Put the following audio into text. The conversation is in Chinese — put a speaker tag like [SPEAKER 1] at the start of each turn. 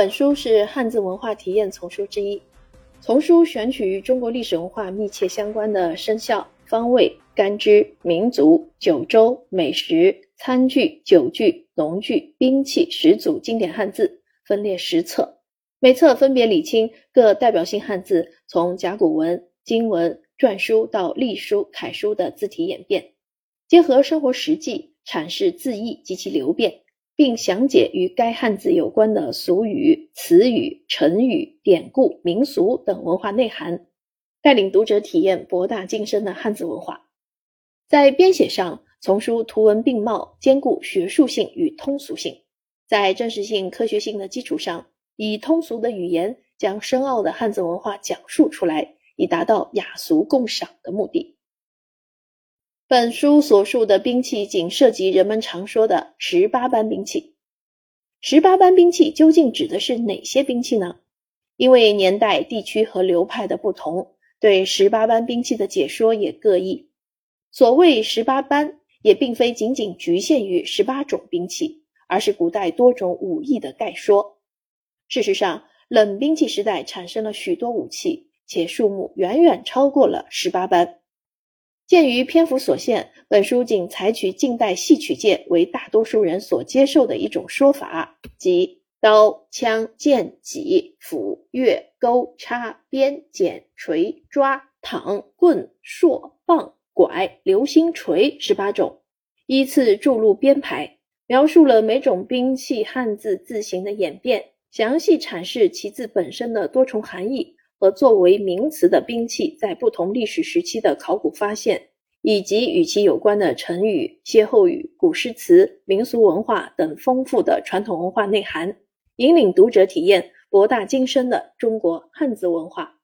[SPEAKER 1] 本书是汉字文化体验丛书之一，丛书选取与中国历史文化密切相关的生肖、方位、干支、民族、九州、美食、餐具、酒具、农具、兵器十组经典汉字，分列十册，每册分别理清各代表性汉字从甲骨文、金文、篆书到隶书、楷书的字体演变，结合生活实际阐释字义及其流变。并详解与该汉字有关的俗语、词语、成语、典故、民俗等文化内涵，带领读者体验博大精深的汉字文化。在编写上，丛书图文并茂，兼顾学术性与通俗性，在真实性、科学性的基础上，以通俗的语言将深奥的汉字文化讲述出来，以达到雅俗共赏的目的。本书所述的兵器仅涉及人们常说的十八般兵器。十八般兵器究竟指的是哪些兵器呢？因为年代、地区和流派的不同，对十八般兵器的解说也各异。所谓十八般，也并非仅仅局限于十八种兵器，而是古代多种武艺的概说。事实上，冷兵器时代产生了许多武器，且数目远远超过了十八般。鉴于篇幅所限，本书仅采取近代戏曲界为大多数人所接受的一种说法，即刀、枪、剑、戟、斧、钺、钩、叉、鞭、锏、锤、抓、躺、棍、槊、棒、拐、流星锤十八种，依次注入编排，描述了每种兵器汉字字形的演变，详细阐释其字本身的多重含义。和作为名词的兵器在不同历史时期的考古发现，以及与其有关的成语、歇后语、古诗词、民俗文化等丰富的传统文化内涵，引领读者体验博大精深的中国汉字文化。